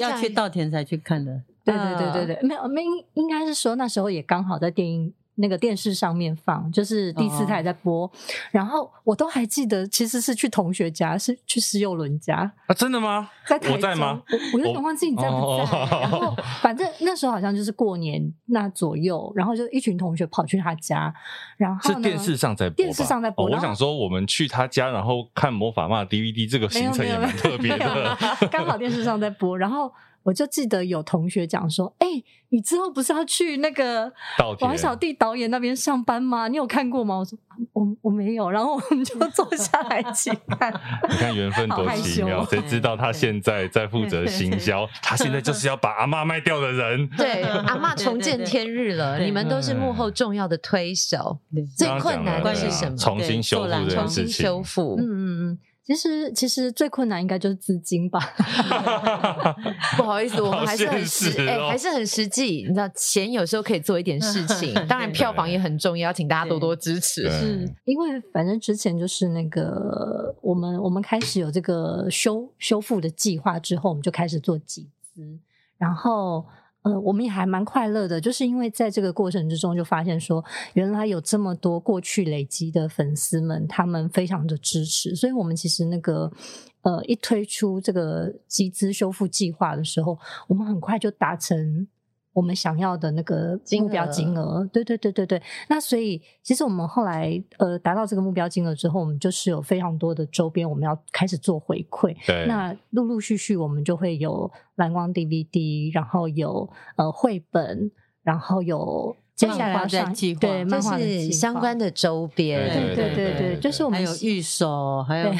C: 要去稻田才去看的。
D: 对对对对对，没有没应应该是说那时候也刚好在电影那个电视上面放，就是第四台在播，哦、然后我都还记得，其实是去同学家，是去施佑伦家
A: 啊，真的吗？
D: 在台中
A: 我在吗？
D: 我有点忘记你在不在。哦、然后反正那时候好像就是过年那左右，然后就一群同学跑去他家，然后
A: 是电视上在播，
D: 电视上在播。
A: 哦、我想说我们去他家，然后看魔法妈 DVD 这个行程也蛮特别的，
D: 刚好电视上在播，然后。我就记得有同学讲说：“哎、欸，你之后不是要去那个王小弟导演那边上班吗？你有看过吗？”我说：“我我没有。”然后我们就坐下来一起看。
A: 你看缘分多奇妙，谁知道他现在在负责行销？他现在就是要把阿嬷卖掉的人。
B: 对，阿嬷重见天日了，你们都是幕后重要的推手。最困难的是什么？
A: 重新修复，
B: 重新修复。
D: 嗯嗯嗯。其实，其实最困难应该就是资金吧。
B: 不好意思，我们还是很实，哎、哦欸，还是很实际。你知道，钱有时候可以做一点事情。当然，票房也很重要，请大家多多支持。
D: 是因为反正之前就是那个我们我们开始有这个修修复的计划之后，我们就开始做集资，然后。呃，我们也还蛮快乐的，就是因为在这个过程之中，就发现说，原来有这么多过去累积的粉丝们，他们非常的支持，所以我们其实那个呃，一推出这个集资修复计划的时候，我们很快就达成。我们想要的那个目标金额，对对对对对。那所以，其实我们后来呃达到这个目标金额之后，我们就是有非常多的周边，我们要开始做回馈。
A: 对。
D: 那陆陆续续，我们就会有蓝光 DVD，然后有呃绘本，然后有。接下来在计划，对，
B: 就是相关的周边，
D: 对对对对，就是我们
C: 还有预售，还有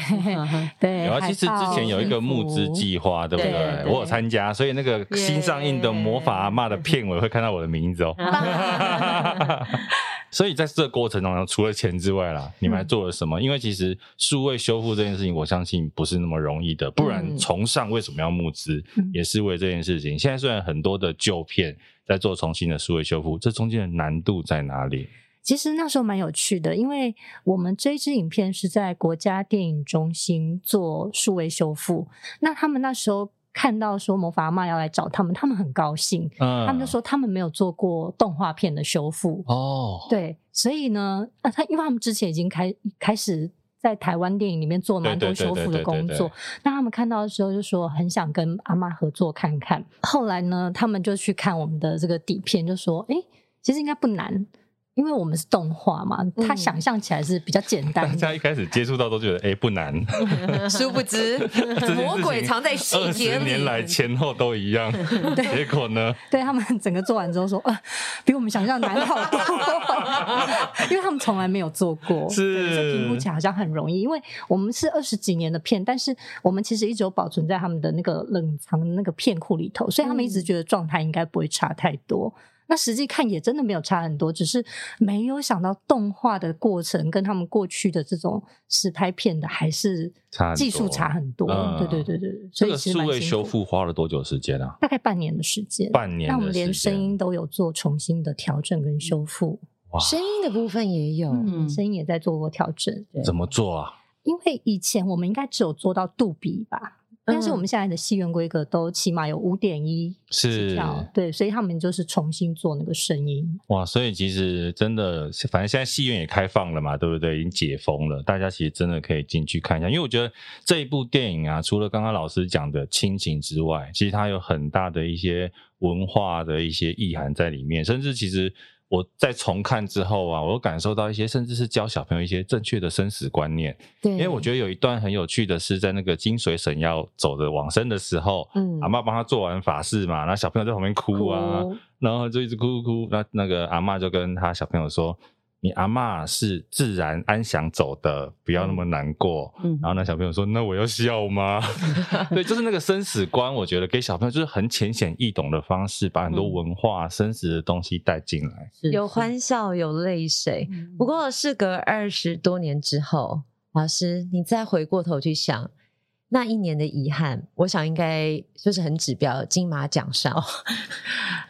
D: 对。
A: 有啊，其实之前有一个募资计划，对不对？我有参加，所以那个新上映的《魔法阿妈》的片尾会看到我的名字哦。所以在这个过程当中，除了钱之外啦，你们还做了什么？因为其实数位修复这件事情，我相信不是那么容易的。不然从上为什么要募资，也是为这件事情。现在虽然很多的旧片。在做重新的数位修复，这中间的难度在哪里？
D: 其实那时候蛮有趣的，因为我们这支影片是在国家电影中心做数位修复。那他们那时候看到说魔法阿嬷要来找他们，他们很高兴。嗯，他们就说他们没有做过动画片的修复。哦，对，所以呢，啊，他因为他们之前已经开开始。在台湾电影里面做蛮多修复的工作，那他们看到的时候就说很想跟阿妈合作看看。后来呢，他们就去看我们的这个底片，就说：“哎，其实应该不难。”因为我们是动画嘛，他想象起来是比较简单。大
A: 家一开始接触到都觉得哎不难，
B: 殊不知 魔鬼藏在细节十年
A: 来前后都一样，结果呢？
D: 对他们整个做完之后说，呃，比我们想象难好多，因为他们从来没有做过，
A: 是
D: 评估起来好像很容易。因为我们是二十几年的片，但是我们其实一直有保存在他们的那个冷藏的那个片库里头，所以他们一直觉得状态应该不会差太多。那实际看也真的没有差很多，只是没有想到动画的过程跟他们过去的这种实拍片的还是技术差很多。很多嗯、对对对对，所以其实
A: 数位修复花了多久时间啊？
D: 大概半年的时间。
A: 半年。
D: 那我们连声音都有做重新的调整跟修复。
B: 哇，声音的部分也有，
D: 嗯，声音也在做过调整。
A: 怎么做啊？
D: 因为以前我们应该只有做到杜比吧。但是我们现在的戏院规格都起码有五点一是，对，所以他们就是重新做那个声音。
A: 哇，所以其实真的，反正现在戏院也开放了嘛，对不对？已经解封了，大家其实真的可以进去看一下。因为我觉得这一部电影啊，除了刚刚老师讲的亲情之外，其实它有很大的一些文化的一些意涵在里面，甚至其实。我在重看之后啊，我感受到一些，甚至是教小朋友一些正确的生死观念。
B: 对，
A: 因为我觉得有一段很有趣的是，在那个金水神要走的往生的时候，嗯，阿嬷帮他做完法事嘛，然后小朋友在旁边哭啊，哭然后就一直哭哭哭，那那个阿嬷就跟他小朋友说。你阿嬷是自然安详走的，不要那么难过。嗯，然后那小朋友说：“那我要笑吗？” 对，就是那个生死观，我觉得给小朋友就是很浅显易懂的方式，把很多文化、嗯、生死的东西带进来，
B: 有欢笑，有泪水。不过事隔二十多年之后，老师，你再回过头去想那一年的遗憾，我想应该就是很指标金马奖上。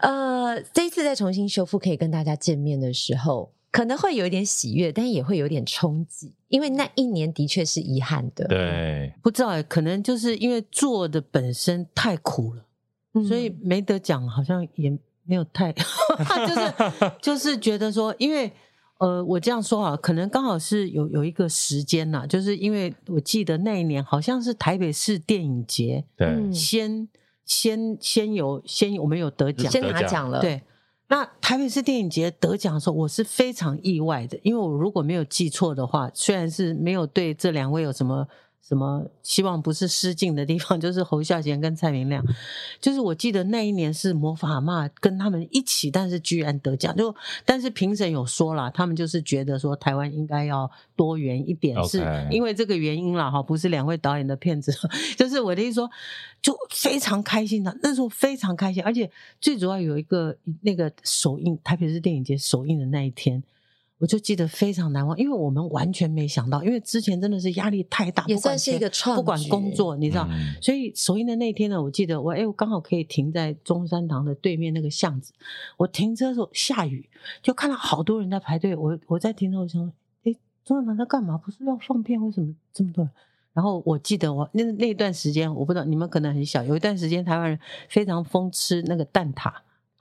B: 哦、呃，这一次再重新修复，可以跟大家见面的时候。可能会有一点喜悦，但也会有点冲击，因为那一年的确是遗憾的。
A: 对，
C: 不知道，可能就是因为做的本身太苦了，嗯、所以没得奖，好像也没有太，就是就是觉得说，因为呃，我这样说啊，可能刚好是有有一个时间呐，就是因为我记得那一年好像是台北市电影节，
A: 对，
C: 先先先有先我们有得奖，
B: 先拿奖了，
C: 对。那台北市电影节得奖的时候，我是非常意外的，因为我如果没有记错的话，虽然是没有对这两位有什么。什么希望不是失敬的地方，就是侯孝贤跟蔡明亮，就是我记得那一年是魔法阿嬷跟他们一起，但是居然得奖，就但是评审有说了，他们就是觉得说台湾应该要多元一点，是因为这个原因了哈，不是两位导演的片子，就是我的意思说，就非常开心的，那时候非常开心，而且最主要有一个那个首映台北市电影节首映的那一天。我就记得非常难忘，因为我们完全没想到，因为之前真的是压力太大，
B: 也算是一个创，
C: 不管工作，你知道，嗯、所以首映的那天呢，我记得我哎，我刚好可以停在中山堂的对面那个巷子，我停车的时候下雨，就看到好多人在排队，我我在停车，我想说，哎，中山堂在干嘛？不是要放片，为什么这么多人？然后我记得我那那段时间，我不知道你们可能很小，有一段时间台湾人非常疯吃那个蛋挞。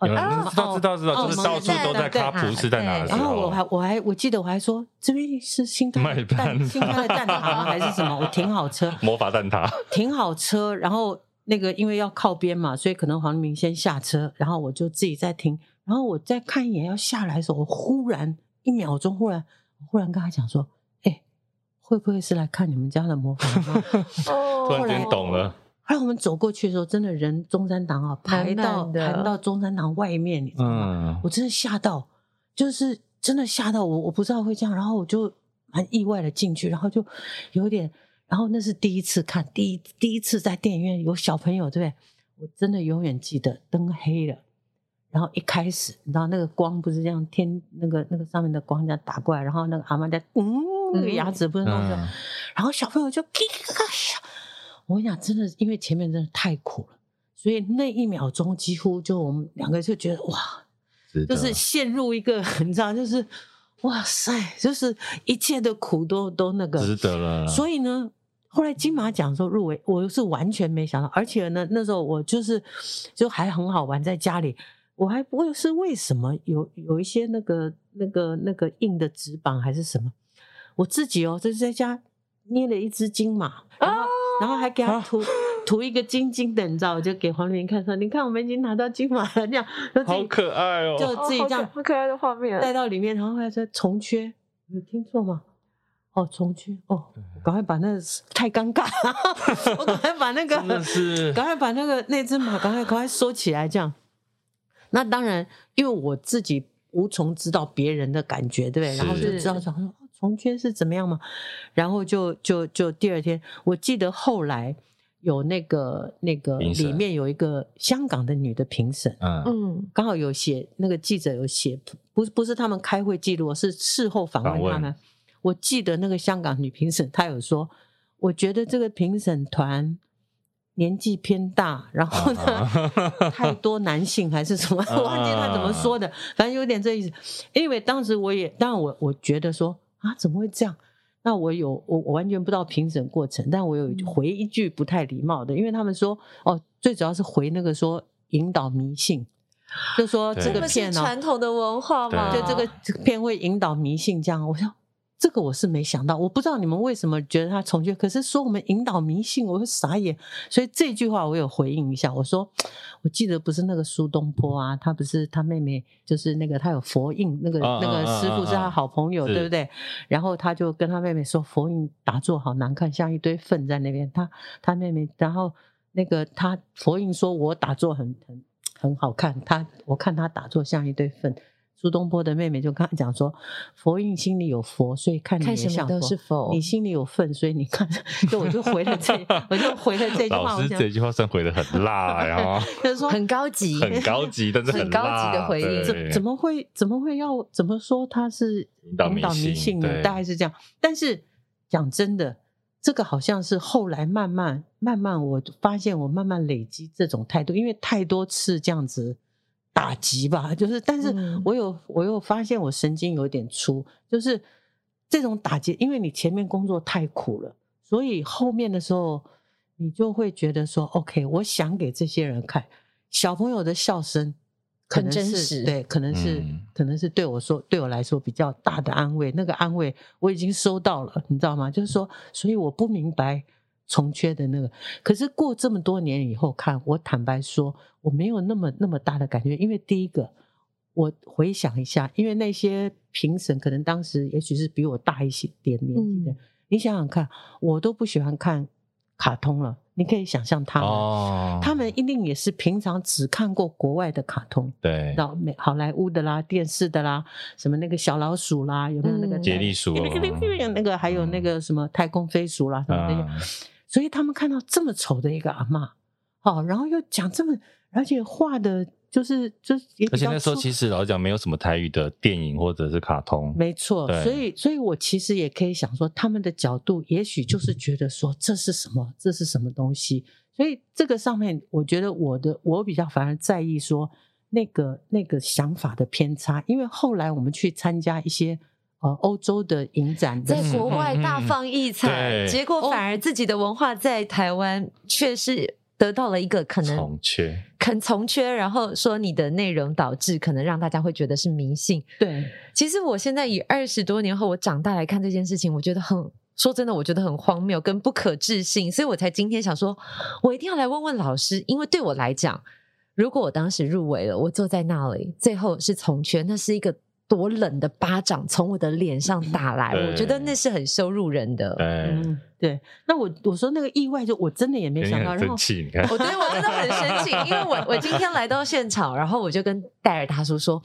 A: 知道知道知道，就是到处都在卡普是在哪？
C: 然后我还我还我记得我还说，这边是新开的蛋新开的蛋挞吗？还是什么？我停好车，
A: 魔法蛋挞，
C: 停好车，然后那个因为要靠边嘛，所以可能黄立明先下车，然后我就自己在停，然后我再看一眼要下来的时候，我忽然一秒钟，忽然忽然跟他讲说，哎，会不会是来看你们家的魔法 吗？
A: 突然间懂了。
C: 后来我们走过去的时候，真的人中山堂啊，排到排到中山堂外面，你知道吗？嗯、我真的吓到，就是真的吓到我，我不知道会这样，然后我就蛮意外的进去，然后就有点，然后那是第一次看，第一第一次在电影院有小朋友，对不对？我真的永远记得灯黑了，然后一开始，你知道那个光不是这样天那个那个上面的光这样打过来，然后那个阿妈在嗯，那个牙齿不是弄的，嗯、然后小朋友就 咔咔咔。我跟你讲，真的，因为前面真的太苦了，所以那一秒钟几乎就我们两个就觉得哇，就是陷入一个 你知道，就是哇塞，就是一切的苦都都那个
A: 值得了。
C: 所以呢，后来金马奖说入围，我是完全没想到，而且呢，那时候我就是就还很好玩，在家里我还不会是为什么有有一些那个那个那个硬的纸板还是什么，我自己哦，就是在家捏了一只金马，然后。然后还给他涂涂一个金金的，你知道？我就给黄立明看说：“你看，我们已经拿到金马了。”这样，
A: 好可爱哦！
C: 就自己这样，
B: 好可爱的画面，
C: 带到里面，然后还说重缺，有听错吗？哦，重缺哦，赶快把那个太尴尬了，我赶快把那个，赶快把那个那只马赶快赶快收起来，这样。那当然，因为我自己无从知道别人的感觉，对不对？然后就知道说。重缺是怎么样吗？然后就就就第二天，我记得后来有那个那个里面有一个香港的女的评审，嗯嗯，刚好有写那个记者有写，不不是他们开会记录，是事后访问他们。我记得那个香港女评审她有说，我觉得这个评审团年纪偏大，然后呢、太多男性还是什么，我 忘记她怎么说的，反正有点这意思。因为当时我也，当然我我觉得说。啊，怎么会这样？那我有我我完全不知道评审过程，但我有回一句不太礼貌的，因为他们说哦，最主要是回那个说引导迷信，就说这个片哦，
B: 传统的文化嘛，
C: 就这个片会引导迷信这样。我说这个我是没想到，我不知道你们为什么觉得他从缺，可是说我们引导迷信，我会傻眼。所以这句话我有回应一下，我说我记得不是那个苏东坡啊，他不是他妹妹，就是那个他有佛印，那个、啊、那个师傅是他好朋友，啊啊啊对不对？然后他就跟他妹妹说，佛印打坐好难看，像一堆粪在那边。他他妹妹，然后那个他佛印说我打坐很很很好看，他我看他打坐像一堆粪。苏东坡的妹妹就跟他讲说：“佛印心里有佛，所以看你也像佛；
B: 佛
C: 你心里有粪，所以你看。”就我就回了这，我就回了这句话。
A: 老师这句话算回的很辣呀，
C: 就是说
B: 很高级，
A: 很高级，但是很，
B: 很高级的回应。
C: 怎怎么会怎么会要怎么说他是引导迷信呢？大概是这样。但是讲真的，这个好像是后来慢慢慢慢，我发现我慢慢累积这种态度，因为太多次这样子。打击吧，就是，但是我有，嗯、我有发现我神经有点粗，就是这种打击，因为你前面工作太苦了，所以后面的时候你就会觉得说，OK，我想给这些人看，小朋友的笑声可能是对，可能是，嗯、可能是对我说，对我来说比较大的安慰，那个安慰我已经收到了，你知道吗？就是说，所以我不明白。从缺的那个，可是过这么多年以后看，我坦白说，我没有那么那么大的感觉，因为第一个，我回想一下，因为那些评审可能当时也许是比我大一些点年纪的，嗯、你想想看，我都不喜欢看卡通了，你可以想象他们，哦、他们一定也是平常只看过国外的卡通，
A: 对，
C: 到美好莱坞的啦，电视的啦，什么那个小老鼠啦，有没有那个
A: 杰利鼠，
C: 那个还有那个什么太空飞鼠啦，什么那些。所以他们看到这么丑的一个阿嬷，好，然后又讲这么，而且画的就是就是，
A: 而且那时候其实老实讲没有什么台语的电影或者是卡通，
C: 没错。所以，所以我其实也可以想说，他们的角度也许就是觉得说这是什么，这是什么东西。所以这个上面，我觉得我的我比较反而在意说那个那个想法的偏差，因为后来我们去参加一些。呃，欧洲的影展的
B: 在国外大放异彩，嗯、结果反而自己的文化在台湾却是得到了一个可能
A: 从缺，
B: 肯从缺，然后说你的内容导致可能让大家会觉得是迷信。
C: 对，
B: 其实我现在以二十多年后我长大来看这件事情，我觉得很说真的，我觉得很荒谬跟不可置信，所以我才今天想说，我一定要来问问老师，因为对我来讲，如果我当时入围了，我坐在那里，最后是从缺，那是一个。多冷的巴掌从我的脸上打来，我觉得那是很羞辱人的。
C: 嗯、对。那我我说那个意外，就我真的也没想到。然后我觉得
B: 我真的很生气，因为我我今天来到现场，然后我就跟戴尔大叔说，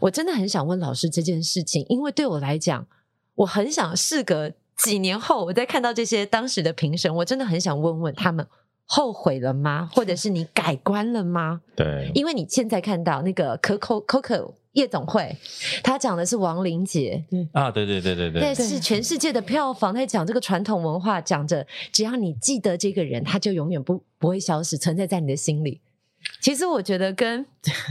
B: 我真的很想问老师这件事情，因为对我来讲，我很想事隔几年后，我再看到这些当时的评审，我真的很想问问他们后悔了吗？或者是你改观了吗？
A: 对，
B: 因为你现在看到那个可口可可。夜总会，他讲的是亡灵节，对
A: 啊，对对对对对，
B: 那是全世界的票房，他讲这个传统文化，讲着只要你记得这个人，他就永远不不会消失，存在在你的心里。其实我觉得跟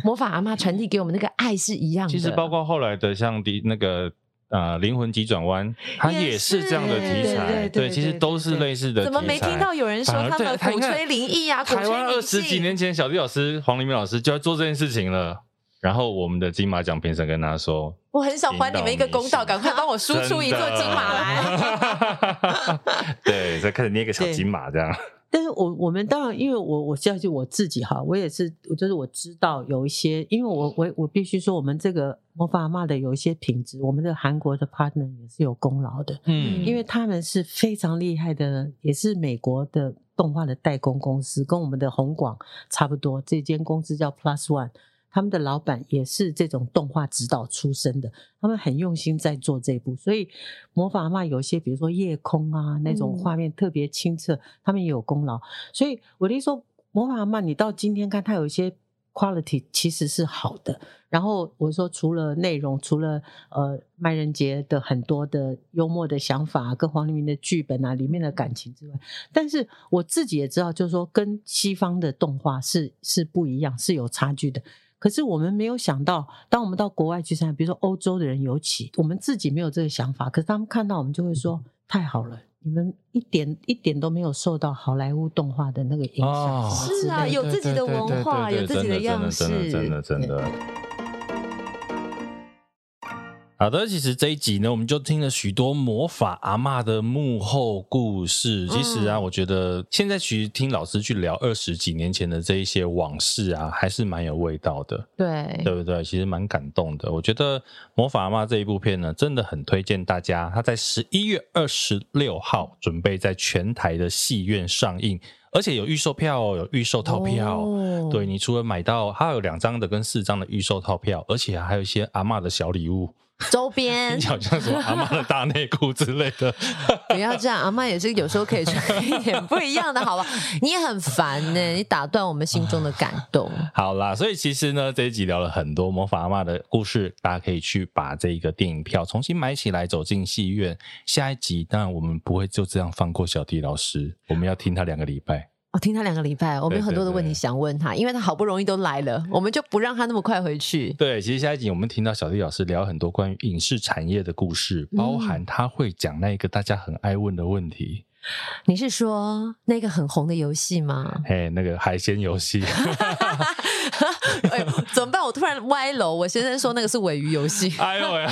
B: 魔法阿妈传递给我们那个爱是一样的。
A: 其实包括后来的像迪那个呃灵魂急转弯，它也是这样的题材，对，其实都是类似的。
B: 怎么没听到有人说他们鼓吹灵异啊？
A: 台湾二十几年前，小弟老师黄黎明老师就要做这件事情了。然后我们的金马奖评审跟他说：“
B: 我很想还你们一个公道，赶快帮我输出一座金马来。”
A: 对，再开始捏个小金马这样。
C: 但是我我们当然，因为我我相信我自己哈，我也是，就是我知道有一些，因为我我我必须说，我们这个魔法阿妈的有一些品质，我们的韩国的 partner 也是有功劳的，嗯，因为他们是非常厉害的，也是美国的动画的代工公司，跟我们的红广差不多，这间公司叫 Plus One。他们的老板也是这种动画指导出身的，他们很用心在做这部，所以魔法阿嬷有些，比如说夜空啊那种画面特别清澈，嗯、他们也有功劳。所以我的意思说，魔法阿嬷你到今天看，它有一些 quality 其实是好的。然后我说，除了内容，除了呃麦人杰的很多的幽默的想法，跟黄黎明的剧本啊里面的感情之外，但是我自己也知道，就是说跟西方的动画是是不一样，是有差距的。可是我们没有想到，当我们到国外去参，比如说欧洲的人尤其，我们自己没有这个想法，可是他们看到我们就会说：“太好了，你们一点一点都没有受到好莱坞动画的那个影响。哦”
B: 是啊，有自己的文化，有自己的样式，
A: 真的真的真的。真的真的真的好的，其实这一集呢，我们就听了许多魔法阿嬷的幕后故事。其实啊，我觉得现在其实听老师去聊二十几年前的这一些往事啊，还是蛮有味道的。
B: 对，
A: 对不对？其实蛮感动的。我觉得魔法阿嬷这一部片呢，真的很推荐大家。它在十一月二十六号准备在全台的戏院上映，而且有预售票哦，有预售套票。哦、对，你除了买到，它有两张的跟四张的预售套票，而且还有一些阿嬷的小礼物。
B: 周边，
A: 你好像什么阿妈的大内裤之类的，
B: 不要这样，阿妈也是有时候可以穿 一点不一样的，好吧？你也很烦呢，你打断我们心中的感动。
A: 好啦，所以其实呢，这一集聊了很多魔法阿妈的故事，大家可以去把这个电影票重新买起来，走进戏院。下一集当然我们不会就这样放过小弟老师，我们要听他两个礼拜。
B: 我、哦、听他两个礼拜，我们有很多的问题想问他，对对对，因为他好不容易都来了，我们就不让他那么快回去。
A: 对，其实下一集我们听到小弟老师聊很多关于影视产业的故事，包含他会讲那一个大家很爱问的问题。
B: 你是说那个很红的游戏吗？
A: 嘿，那个海鲜游戏。
B: 哎，怎么办？我突然歪楼。我先生说那个是尾鱼游戏。
A: 哎呦喂！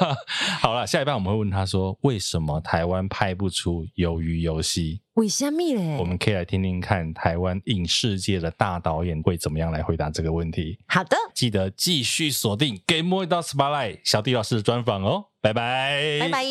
A: 好了，下一半我们会问他说，为什么台湾拍不出鱿鱼游戏？
B: 为什么嘞？
A: 我们可以来听听看台湾影视界的大导演会怎么样来回答这个问题。
B: 好的，
A: 记得继续锁定《Game Boy Spotlight》小弟老师的专访哦。拜拜，
B: 拜拜。